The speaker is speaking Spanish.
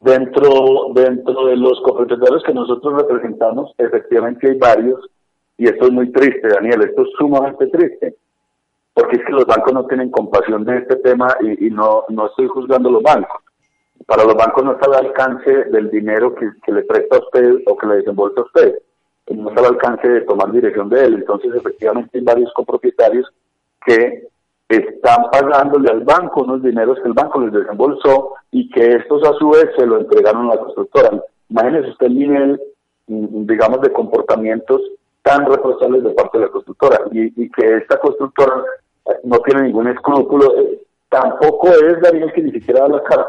Dentro, dentro de los copropietarios que nosotros representamos, efectivamente hay varios, y esto es muy triste, Daniel, esto es sumamente triste, porque es que los bancos no tienen compasión de este tema y, no, no estoy juzgando los bancos. Para los bancos no está al alcance del dinero que, le presta a usted o que le desembolsa a usted, no está al alcance de tomar dirección de él. Entonces, efectivamente, hay varios copropietarios que están pagándole al banco unos dineros que el banco les desembolsó y que estos a su vez se lo entregaron a la constructora. Imagínese usted el nivel, mm, digamos, de comportamientos tan reprochables de parte de la constructora y, que esta constructora no tiene ningún escrúpulo. Eh, tampoco es Daniel que ni siquiera da la cara.